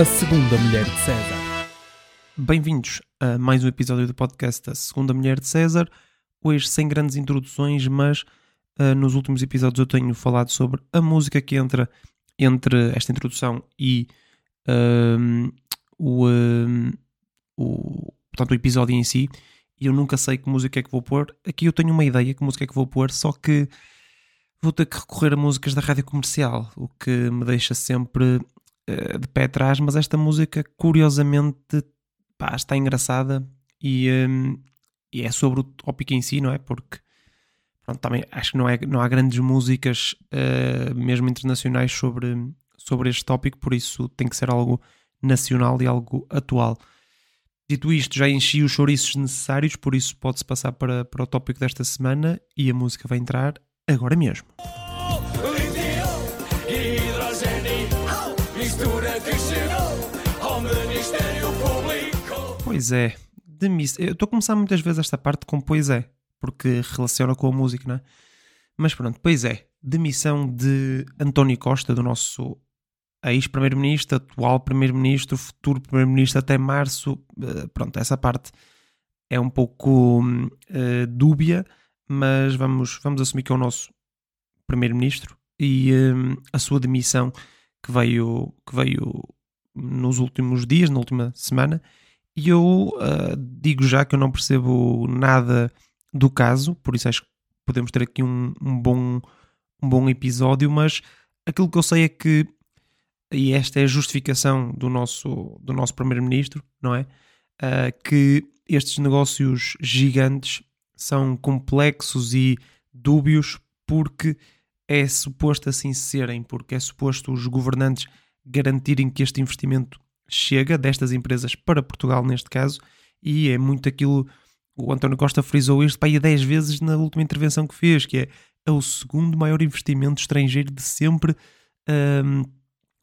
A Segunda Mulher de César. Bem-vindos a mais um episódio do podcast A Segunda Mulher de César. Hoje sem grandes introduções, mas uh, nos últimos episódios eu tenho falado sobre a música que entra entre esta introdução e uh, o, uh, o, portanto, o episódio em si. E eu nunca sei que música é que vou pôr. Aqui eu tenho uma ideia que música é que vou pôr, só que vou ter que recorrer a músicas da rádio comercial, o que me deixa sempre eh, de pé atrás, mas esta música, curiosamente, pá, está engraçada e, um, e, é sobre o tópico em si, não é? Porque pronto, também acho que não, é, não há grandes músicas, uh, mesmo internacionais, sobre, sobre este tópico, por isso tem que ser algo nacional e algo atual. Dito isto, já enchi os chouriços necessários, por isso pode-se passar para, para o tópico desta semana e a música vai entrar agora mesmo. Pois é, demissão. Eu estou a começar muitas vezes esta parte com pois é, porque relaciona com a música, não é? Mas pronto, pois é, demissão de António Costa, do nosso ex-primeiro-ministro, atual primeiro-ministro, futuro primeiro-ministro até março. Eh, pronto, essa parte é um pouco uh, dúbia, mas vamos, vamos assumir que é o nosso primeiro-ministro e um, a sua demissão que veio, que veio nos últimos dias, na última semana, e eu uh, digo já que eu não percebo nada do caso, por isso acho que podemos ter aqui um, um, bom, um bom episódio, mas aquilo que eu sei é que, e esta é a justificação do nosso, do nosso Primeiro-Ministro, não é? Uh, que estes negócios gigantes são complexos e dúbios porque é suposto assim serem, porque é suposto os governantes garantirem que este investimento chega destas empresas para Portugal, neste caso, e é muito aquilo. O António Costa frisou isto para aí 10 vezes na última intervenção que fez, que é, é o segundo maior investimento estrangeiro de sempre. Um,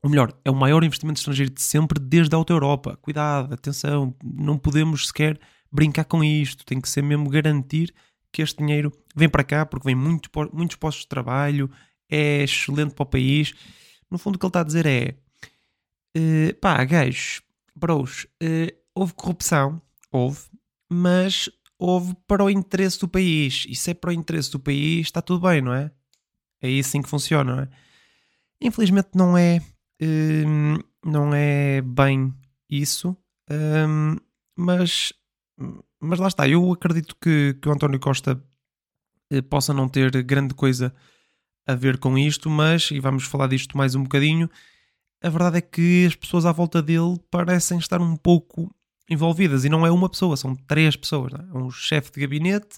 ou melhor, é o maior investimento estrangeiro de sempre desde a Auto Europa. Cuidado, atenção, não podemos sequer brincar com isto. Tem que ser mesmo garantir que este dinheiro vem para cá, porque vem muito, muitos postos de trabalho, é excelente para o país. No fundo, o que ele está a dizer é: Uh, pá, gajos, bros, uh, houve corrupção, houve, mas houve para o interesse do país. E se é para o interesse do país, está tudo bem, não é? É assim que funciona, não é? Infelizmente não é, uh, não é bem isso, um, mas, mas lá está. Eu acredito que, que o António Costa possa não ter grande coisa a ver com isto, mas, e vamos falar disto mais um bocadinho, a verdade é que as pessoas à volta dele parecem estar um pouco envolvidas e não é uma pessoa, são três pessoas. É? é um chefe de gabinete,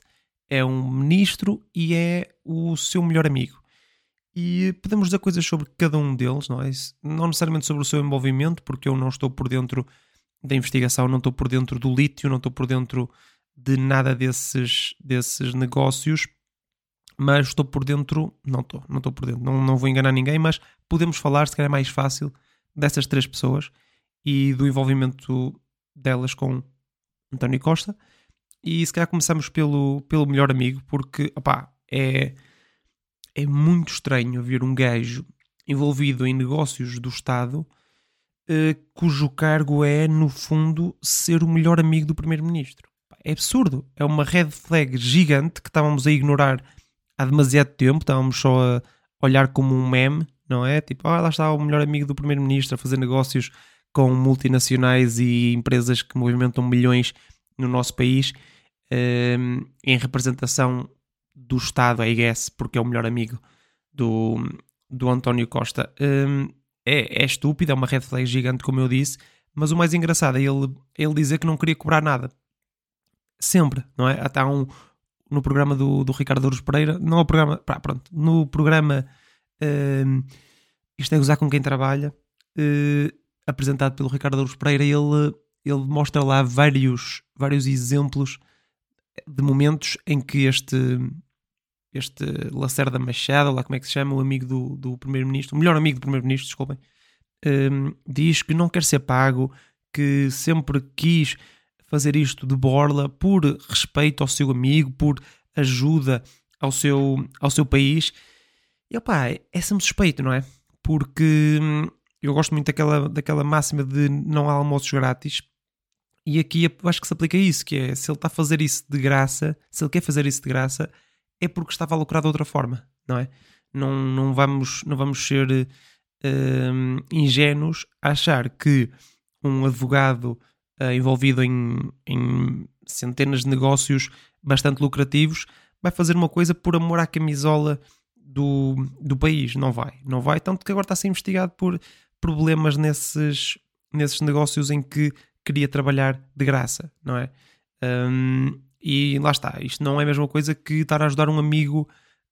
é um ministro e é o seu melhor amigo. E podemos dizer coisas sobre cada um deles, não é? Não necessariamente sobre o seu envolvimento, porque eu não estou por dentro da investigação, não estou por dentro do lítio, não estou por dentro de nada desses, desses negócios, mas estou por dentro, não estou, não estou por dentro, não, não vou enganar ninguém, mas podemos falar, se calhar é mais fácil, dessas três pessoas e do envolvimento delas com António Costa. E se calhar começamos pelo, pelo melhor amigo, porque opá, é, é muito estranho ver um gajo envolvido em negócios do Estado eh, cujo cargo é, no fundo, ser o melhor amigo do Primeiro-Ministro. É absurdo. É uma red flag gigante que estávamos a ignorar há demasiado tempo, estávamos só a olhar como um meme, não é? Tipo, ah, lá está o melhor amigo do primeiro-ministro a fazer negócios com multinacionais e empresas que movimentam milhões no nosso país um, ehm, em representação do Estado, I guess, porque é o melhor amigo do, do António Costa. Um, ehm, é, é estúpido, é uma red flag gigante, como eu disse, mas o mais engraçado é ele, ele dizer que não queria cobrar nada. Sempre, não é? Até há um, no programa do, do Ricardo Douros Pereira, não é o programa, pá, pronto, no programa uh, Isto é Gozar com Quem Trabalha, uh, apresentado pelo Ricardo Douros Pereira, ele, ele mostra lá vários, vários exemplos de momentos em que este, este Lacerda Machado, lá como é que se chama, o amigo do, do Primeiro-Ministro, o melhor amigo do Primeiro-Ministro, desculpem, uh, diz que não quer ser pago, que sempre quis fazer isto de borla por respeito ao seu amigo, por ajuda ao seu, ao seu país. E opá, é sempre suspeito, não é? Porque hum, eu gosto muito daquela, daquela máxima de não há almoços grátis. E aqui eu acho que se aplica isso, que é se ele está a fazer isso de graça, se ele quer fazer isso de graça, é porque estava a lucrar de outra forma, não é? Não, não, vamos, não vamos ser uh, ingênuos a achar que um advogado uh, envolvido em, em centenas de negócios bastante lucrativos vai fazer uma coisa por amor à camisola do, do país. Não vai, não vai. Tanto que agora está a ser investigado por problemas nesses, nesses negócios em que queria trabalhar de graça, não é? Um, e lá está, isto não é a mesma coisa que estar a ajudar um amigo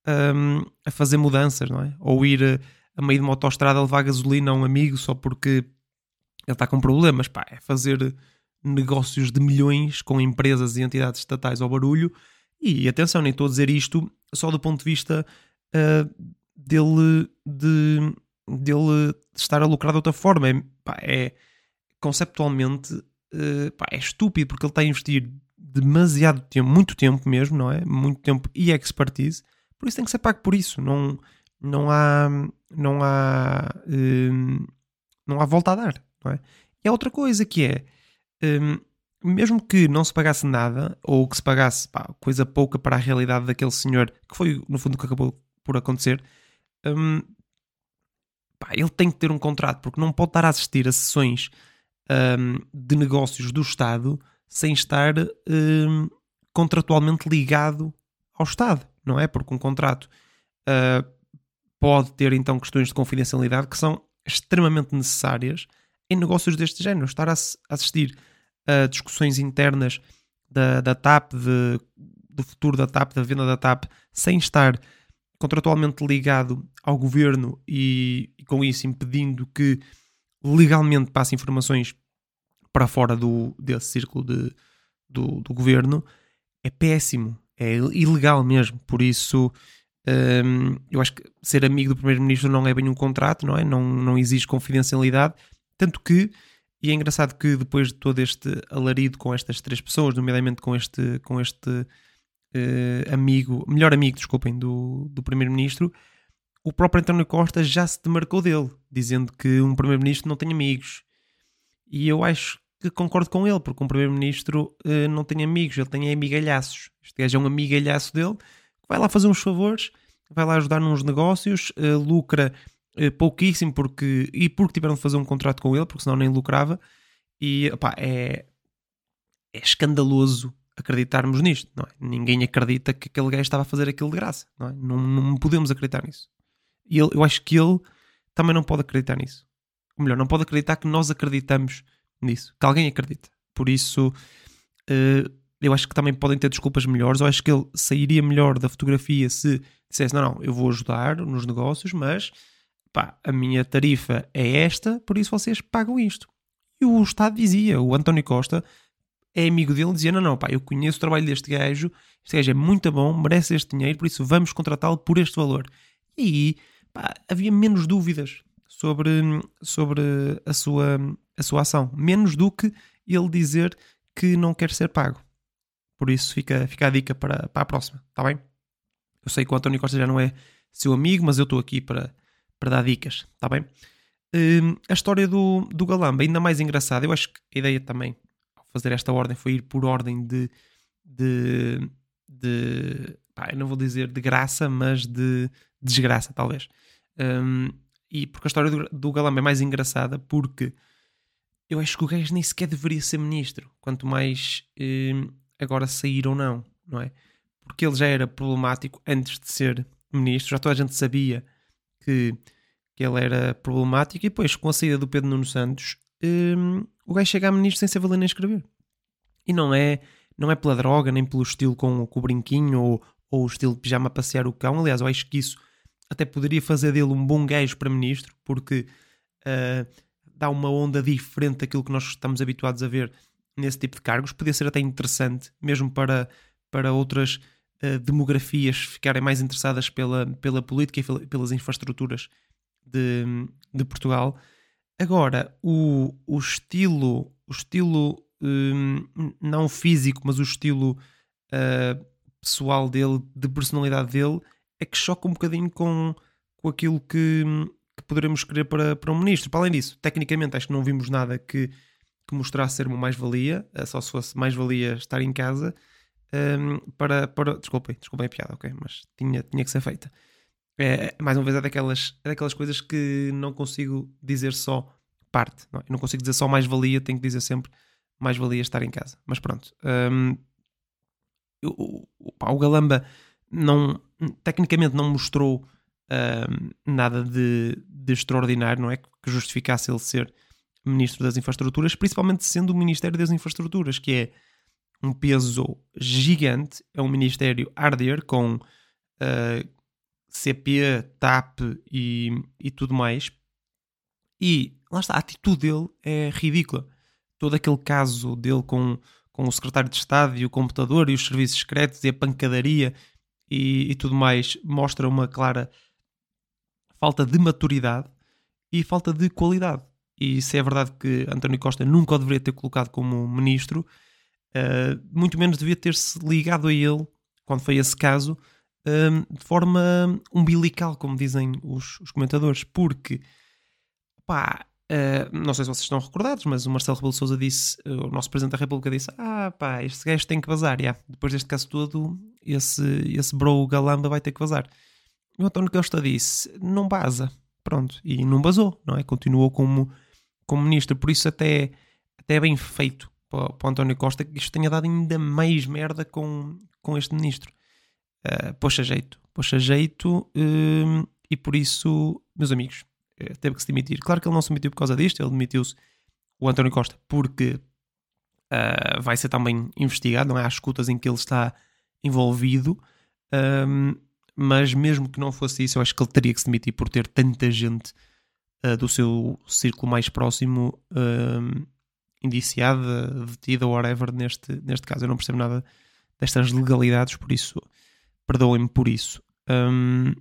um, a fazer mudanças, não é? Ou ir a, a meio de uma autostrada levar gasolina a um amigo só porque ele está com problemas, pá, é fazer negócios de milhões com empresas e entidades estatais ao barulho. E atenção, nem estou a dizer isto só do ponto de vista uh, dele, de, dele estar a lucrar de outra forma. É, pá, é conceptualmente uh, pá, é estúpido porque ele está a investir demasiado tempo, muito tempo mesmo, não é? Muito tempo e expertise. Por isso tem que ser pago por isso. Não, não há, não há, uh, não há volta a dar, não é? E há outra coisa que é um, mesmo que não se pagasse nada, ou que se pagasse pá, coisa pouca para a realidade daquele senhor, que foi no fundo o que acabou por acontecer, um, pá, ele tem que ter um contrato, porque não pode estar a assistir a sessões um, de negócios do Estado sem estar hum, contratualmente ligado ao Estado, não é? Porque um contrato uh, pode ter então questões de confidencialidade que são extremamente necessárias em negócios deste género. Estar a assistir a discussões internas da, da TAP, de, do futuro da TAP, da venda da TAP, sem estar contratualmente ligado ao governo e, e com isso impedindo que legalmente passe informações para fora do, desse círculo de, do, do governo, é péssimo, é ilegal mesmo. Por isso, hum, eu acho que ser amigo do primeiro-ministro não é bem um contrato, não é? Não, não exige confidencialidade tanto que, e é engraçado que depois de todo este alarido com estas três pessoas, nomeadamente com este, com este uh, amigo, melhor amigo, desculpem, do, do Primeiro-Ministro, o próprio António Costa já se demarcou dele, dizendo que um Primeiro-Ministro não tem amigos. E eu acho que concordo com ele, porque um Primeiro-Ministro uh, não tem amigos, ele tem amigalhaços. Este gajo é um amigalhaço dele, que vai lá fazer uns favores, vai lá ajudar nos negócios, uh, lucra pouquíssimo porque, e porque tiveram de fazer um contrato com ele, porque senão nem lucrava. E opá, é, é escandaloso acreditarmos nisto, não é? Ninguém acredita que aquele gajo estava a fazer aquilo de graça, não é? Não, não podemos acreditar nisso. E ele, eu acho que ele também não pode acreditar nisso. Ou melhor, não pode acreditar que nós acreditamos nisso, que alguém acredita. Por isso, uh, eu acho que também podem ter desculpas melhores. Eu acho que ele sairia melhor da fotografia se dissesse: não, não, eu vou ajudar nos negócios, mas pá, a minha tarifa é esta, por isso vocês pagam isto. E o Estado dizia, o António Costa é amigo dele, dizia: Não, não, pá, eu conheço o trabalho deste gajo, este gajo é muito bom, merece este dinheiro, por isso vamos contratá-lo por este valor. E pá, havia menos dúvidas sobre, sobre a, sua, a sua ação, menos do que ele dizer que não quer ser pago. Por isso fica, fica a dica para, para a próxima, está bem? Eu sei que o António Costa já não é seu amigo, mas eu estou aqui para para dar dicas, está bem? Uh, a história do, do Galamba, ainda mais engraçada, eu acho que a ideia também, ao fazer esta ordem, foi ir por ordem de. de, de pá, não vou dizer de graça, mas de desgraça, talvez. Um, e porque a história do, do Galamba é mais engraçada porque eu acho que o gajo nem sequer deveria ser ministro, quanto mais um, agora sair ou não, não é? Porque ele já era problemático antes de ser ministro, já toda a gente sabia que, que ele era problemático e depois com a saída do Pedro Nuno Santos um, o gajo chega a ministro sem saber ler nem escrever. E não é, não é pela droga, nem pelo estilo com, com o brinquinho ou, ou o estilo de pijama passear o cão. Aliás, eu acho que isso até poderia fazer dele um bom gajo para ministro, porque uh, dá uma onda diferente daquilo que nós estamos habituados a ver nesse tipo de cargos. Podia ser até interessante, mesmo para, para outras uh, demografias ficarem mais interessadas pela, pela política e pelas infraestruturas de, de Portugal. Agora, o, o estilo, o estilo um, não físico, mas o estilo uh, pessoal dele, de personalidade dele, é que choca um bocadinho com, com aquilo que, que poderemos querer para, para um ministro. Para além disso, tecnicamente, acho que não vimos nada que, que mostrasse ser uma mais-valia, eh, só se fosse mais-valia estar em casa. Um, para, para. Desculpem, desculpem a piada, ok? Mas tinha, tinha que ser feita. É, mais uma vez, é daquelas, é daquelas coisas que não consigo dizer só parte. Não, é? não consigo dizer só mais-valia, tenho que dizer sempre mais-valia estar em casa. Mas pronto. Um, o, o, o Galamba não, tecnicamente não mostrou uh, nada de, de, extraordinário, não é? Que justificasse ele ser Ministro das Infraestruturas, principalmente sendo o Ministério das Infraestruturas, que é um peso gigante, é um ministério arder com uh, CP, TAP e, e tudo mais. E lá está, a atitude dele é ridícula. Todo aquele caso dele com, com o secretário de Estado e o computador e os serviços secretos e a pancadaria e, e tudo mais mostra uma clara falta de maturidade e falta de qualidade. E se é verdade que António Costa nunca o deveria ter colocado como ministro, uh, muito menos devia ter-se ligado a ele, quando foi esse caso, uh, de forma umbilical, como dizem os, os comentadores, porque pá, Uh, não sei se vocês estão recordados, mas o Marcelo Rebelo de Sousa disse, uh, o nosso Presidente da República disse: Ah, pá, este gajo tem que vazar. Yeah. Depois deste caso todo, esse, esse bro galamba vai ter que vazar. E o António Costa disse: Não baza. Pronto. E não basou, não é? Continuou como, como ministro. Por isso, até, até é bem feito para, para o António Costa que isto tenha dado ainda mais merda com, com este ministro. Uh, poxa jeito, poxa jeito. Uh, e por isso, meus amigos, eh, teve que se demitir. Claro que ele não se demitiu por causa disto, ele demitiu-se o António Costa porque uh, vai ser também investigado, não é? Há escutas em que ele está envolvido, um, mas mesmo que não fosse isso, eu acho que ele teria que se demitir por ter tanta gente uh, do seu círculo mais próximo um, indiciada, detida, whatever, neste, neste caso. Eu não percebo nada destas legalidades, por isso perdoem-me por isso. Um,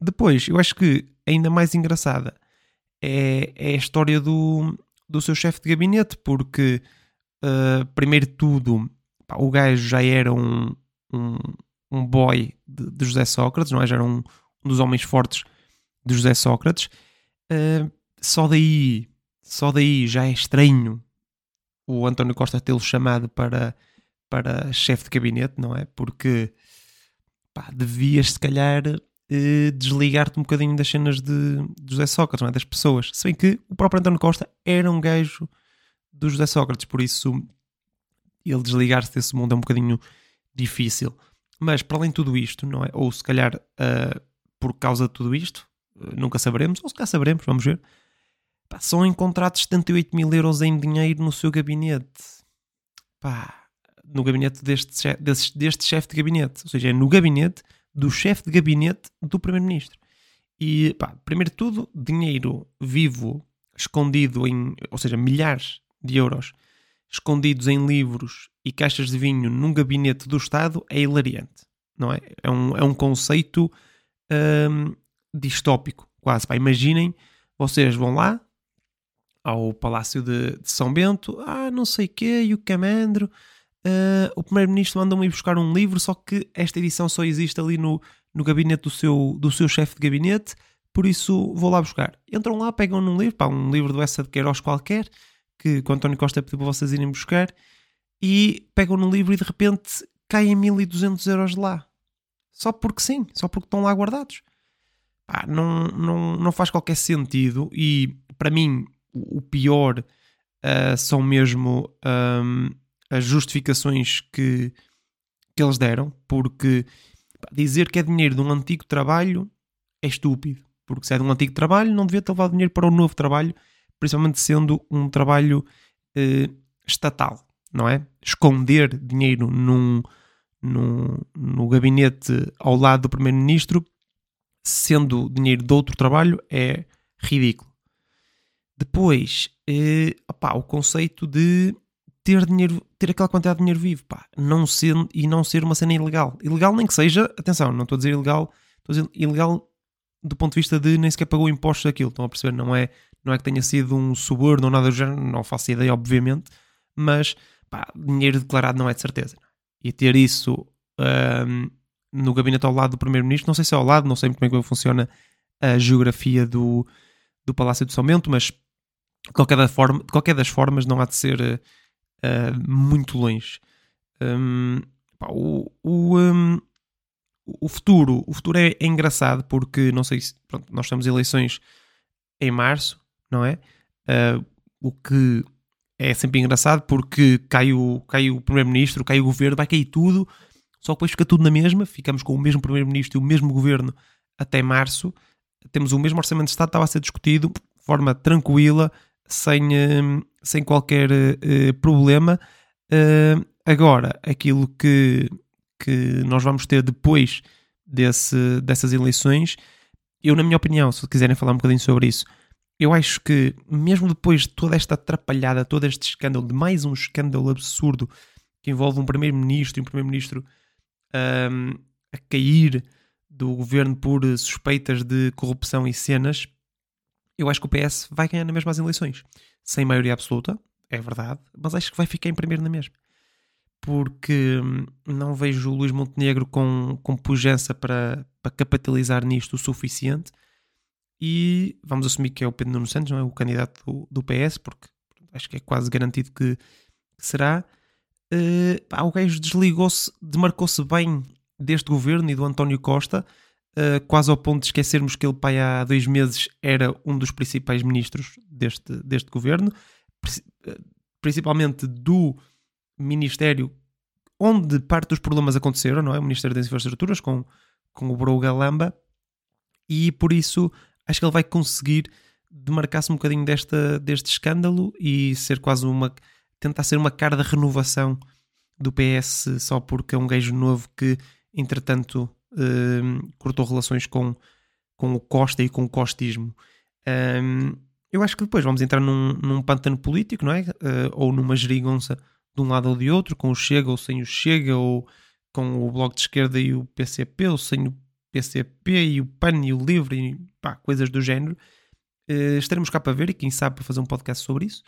depois, eu acho que ainda mais engraçada é, é a história do, do seu chefe de gabinete, porque, uh, primeiro de tudo, pá, o gajo já era um, um, um boy de, de, José Sócrates, não é? Já era um, um dos homens fortes de José Sócrates. Uh, só daí, só daí já é estranho o António Costa tê-lo chamado para, para chefe de gabinete, não é? Porque pá, devias, se calhar, eh, desligar-te um bocadinho das cenas de, de José Sócrates, é? das pessoas. Se bem que o próprio António Costa era um gajo do José Sócrates, por isso ele desligar-se desse mundo é um bocadinho difícil. Mas para além de tudo isto, não é? Ou se calhar uh, por causa de tudo isto, uh, nunca saberemos, ou se calhar saberemos, vamos ver. Pá, são encontrados 78 mil euros em dinheiro no seu gabinete. Pá, no gabinete deste, deste, deste chefe de gabinete. Ou seja, é no gabinete do chefe de gabinete do primeiro-ministro. E, pá, primeiro de tudo, dinheiro vivo escondido em, ou seja, milhares de euros escondidos em livros e caixas de vinho num gabinete do Estado é hilariante, não é? É um, é um conceito hum, distópico, quase. Pá, imaginem, vocês vão lá ao Palácio de, de São Bento, ah, não sei quê, e o Camandro uh, o primeiro-ministro manda-me ir buscar um livro, só que esta edição só existe ali no, no gabinete do seu, do seu chefe de gabinete, por isso vou lá buscar. Entram lá, pegam num livro, pá, um livro do Essa de Queiroz qualquer, que o António Costa pediu para vocês irem buscar, e pegam no livro e de repente caem 1200 euros de lá. Só porque sim, só porque estão lá guardados. Pá, não, não, não faz qualquer sentido e para mim o pior uh, são mesmo um, as justificações que, que eles deram, porque dizer que é dinheiro de um antigo trabalho é estúpido. Porque se é de um antigo trabalho, não devia ter levado dinheiro para um novo trabalho, principalmente sendo um trabalho eh, estatal, não é? Esconder dinheiro num, num, no gabinete ao lado do primeiro-ministro, sendo dinheiro de outro trabalho, é ridículo. Depois, eh, opá, o conceito de ter dinheiro, ter aquela quantidade de dinheiro vivo, pá, não ser, e não ser uma cena ilegal. Ilegal nem que seja, atenção, não estou a dizer ilegal, estou a dizer ilegal do ponto de vista de nem sequer pagou impostos daquilo, estão a perceber? Não é, não é que tenha sido um suborno ou nada do género, não faço ideia, obviamente, mas pá, dinheiro declarado não é de certeza. E ter isso um, no gabinete ao lado do primeiro-ministro, não sei se é ao lado, não sei muito bem como funciona a geografia do, do Palácio de São Bento, mas de qualquer, forma, de qualquer das formas não há de ser uh, muito longe. Um, pá, o, o, um, o futuro, o futuro é, é, engraçado porque não sei se pronto, nós temos eleições em março, não é? Uh, o que é sempre engraçado porque cai o, cai o primeiro-ministro, cai o governo, vai cair tudo, só que depois fica tudo na mesma, ficamos com o mesmo primeiro-ministro e o mesmo governo até março, temos o mesmo orçamento de Estado, estava a ser discutido de forma tranquila, sem, uh, sem qualquer uh, problema. Uh, agora, aquilo que, que nós vamos ter depois desse, dessas eleições, eu, na minha opinião, se quiserem falar um bocadinho sobre isso, eu acho que, mesmo depois de toda esta atrapalhada, todo este escândalo, de mais um escândalo absurdo que envolve um primeiro-ministro e um primeiro-ministro um, a cair do governo por suspeitas de corrupção e cenas, eu acho que o PS vai ganhar na mesma as eleições. Sem maioria absoluta, é verdade, mas acho que vai ficar em primeiro na mesma. Porque hum, não vejo o Luís Montenegro com, com pujança para, para capitalizar nisto o suficiente e vamos assumir que é o Pedro Nuno Santos, não é? O candidato do, do PS, porque acho que é quase garantido que, será. Uh, pá, o gajo desligou-se, demarcou-se bem deste governo e do António Costa, uh, quase ao ponto de esquecermos que ele, pai, há dois meses era um dos principais ministros deste, deste governo, eh, principalmente do ministério onde parte dos problemas aconteceram, não é? O Ministério das Infraestruturas com, com o Bro Galamba, e por isso acho que ele vai conseguir demarcar-se um bocadinho desta, deste escândalo e ser quase uma. tentar ser uma cara da renovação do PS só porque é um gajo novo que, entretanto, uh, cortou relações com, com o Costa e com o costismo. Um, eu acho que depois vamos entrar num, num pântano político, não é? Uh, ou numa gerigonça de um lado ou de outro, com o Chega ou sem o Chega, ou com o Bloco de Esquerda e o PCP, ou sem o PCP e o PAN e o LIVRE e pá, coisas do género. Uh, estaremos cá para ver e quem sabe para fazer um podcast sobre isso.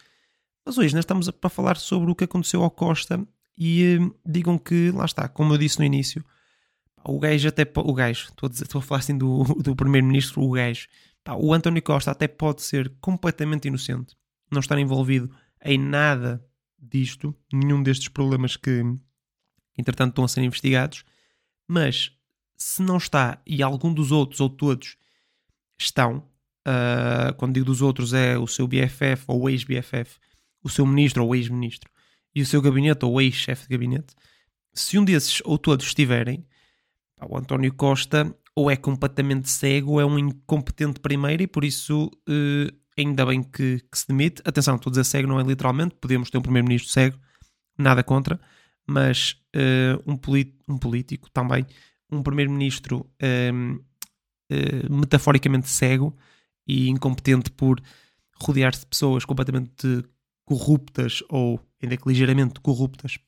Mas hoje nós estamos para falar sobre o que aconteceu ao Costa e uh, digam que, lá está, como eu disse no início, o gajo até o gajo, estou a, dizer, estou a falar assim do, do primeiro-ministro, o gajo, pá, o António Costa até pode ser completamente inocente, não estar envolvido em nada disto, nenhum destes problemas que entretanto estão a ser investigados, mas se não está e algum dos outros ou todos estão, uh, quando digo dos outros é o seu BFF ou ex-BFF, o seu ministro ou ex-ministro e o seu gabinete ou ex-chefe de gabinete, se um desses ou todos estiverem, o António Costa ou é completamente cego ou é um incompetente primeiro e por isso uh, ainda bem que, que, se demite. Atenção, estou a dizer cego não é literalmente, podemos ter um primeiro-ministro cego, nada contra, mas uh, um, um político também um primeiro-ministro uh, eh, metaforicamente cego e incompetente por rodear-se de pessoas completamente corruptas ou ainda que ligeiramente corruptas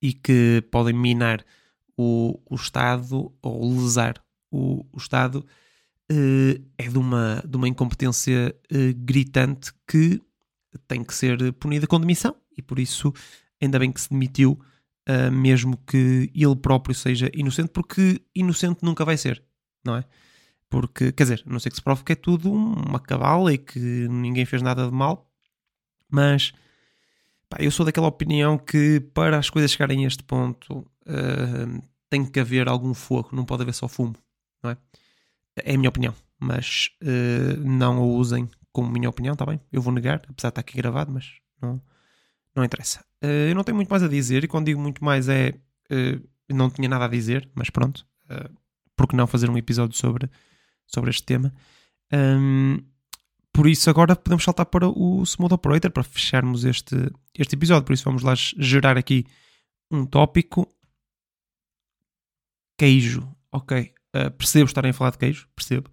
e que podem minar o, o Estado ou lesar o, o Estado uh, é de uma, de uma incompetência uh, gritante que tem que ser punida com demissão e por isso ainda bem que se demitiu uh, mesmo que ele próprio seja inocente, porque inocente nunca vai ser, não é? Porque, quer dizer, não sei que se prove que é tudo uma cabala e que ninguém fez nada de mal, mas pá, eu sou daquela opinião que para as coisas chegarem a este ponto tem que haver algum fogo, não pode haver só fumo, não é? É a minha opinião, mas uh, não o usem como minha opinião, está bem? Eu vou negar, apesar de estar aqui gravado, mas não, não interessa. Uh, eu não tenho muito mais a dizer, e quando digo muito mais é. Uh, não tinha nada a dizer, mas pronto. Uh, por que não fazer um episódio sobre, sobre este tema? Um, por isso, agora podemos saltar para o Smooth Operator para fecharmos este, este episódio. Por isso, vamos lá gerar aqui um tópico. Queijo. Ok. Uh, percebo estarem a falar de queijo, percebo.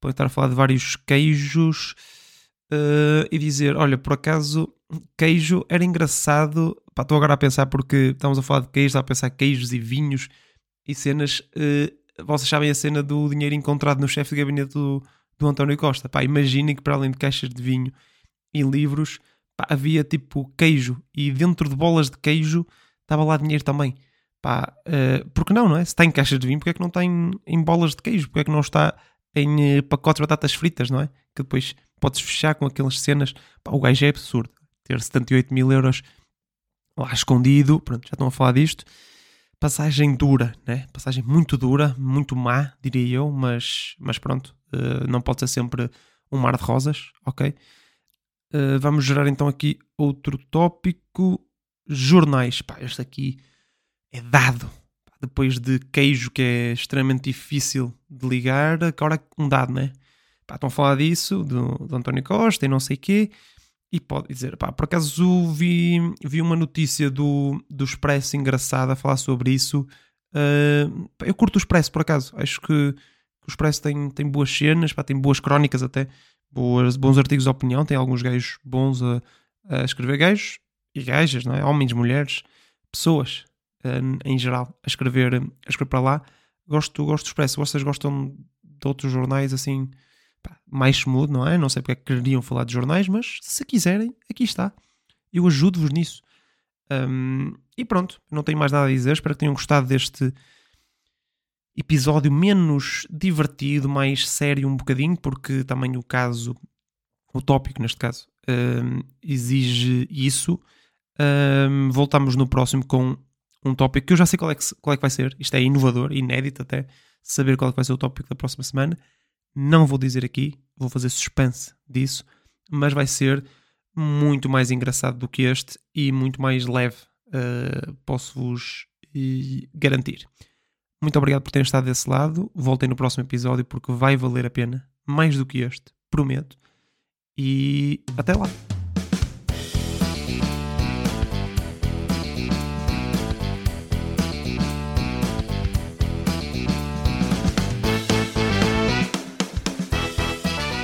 Podem estar a falar de vários queijos uh, e dizer: Olha, por acaso queijo era engraçado. Pá, estou agora a pensar porque estamos a falar de queijo, a pensar queijos e vinhos e cenas. Uh, vocês sabem a cena do dinheiro encontrado no chefe de gabinete do, do António Costa. Pá, imaginem que para além de caixas de vinho e livros, pá, havia tipo queijo e dentro de bolas de queijo estava lá dinheiro também. Pá, uh, porque não, não é? Se está em caixas de vinho, porque é que não está em, em bolas de queijo? Porque é que não está em uh, pacotes de batatas fritas, não é? que depois podes fechar com aquelas cenas. Pá, o gajo é absurdo. Ter 78 mil euros lá escondido, pronto, já estão a falar disto. Passagem dura, né? Passagem muito dura, muito má, diria eu, mas, mas pronto, uh, não pode ser sempre um mar de rosas, ok? Uh, vamos gerar então aqui outro tópico: jornais. Pá, este aqui é dado. Depois de queijo, que é extremamente difícil de ligar, agora um dado, né? Pá, estão a falar disso, do, do António Costa e não sei o quê. E pode dizer, pá, por acaso vi, vi uma notícia do, do Expresso engraçada a falar sobre isso. Uh, eu curto o Expresso, por acaso. Acho que, o Expresso tem, tem boas cenas, pá, tem boas crónicas até, boas, bons artigos de opinião. Tem alguns gajos bons a, a escrever. Gajos e gajas, não é? Homens, mulheres, pessoas em geral a escrever, a escrever para lá. Gosto, gosto do Expresso. Vocês gostam de outros jornais assim pá, mais smooth, não é? Não sei porque é que queriam falar de jornais, mas se quiserem, aqui está. Eu ajudo-vos nisso. Um, e pronto, não tenho mais nada a dizer. Espero que tenham gostado deste episódio menos divertido, mais sério um bocadinho, porque também o caso, o tópico neste caso, um, exige isso. Um, voltamos no próximo com um tópico que eu já sei qual é que, qual é que vai ser. Isto é inovador, inédito até, saber qual é que vai ser o tópico da próxima semana. Não vou dizer aqui, vou fazer suspense disso, mas vai ser muito mais engraçado do que este e muito mais leve, uh, posso-vos uh, garantir. Muito obrigado por terem estado desse lado. Voltem no próximo episódio porque vai valer a pena, mais do que este, prometo. E até lá!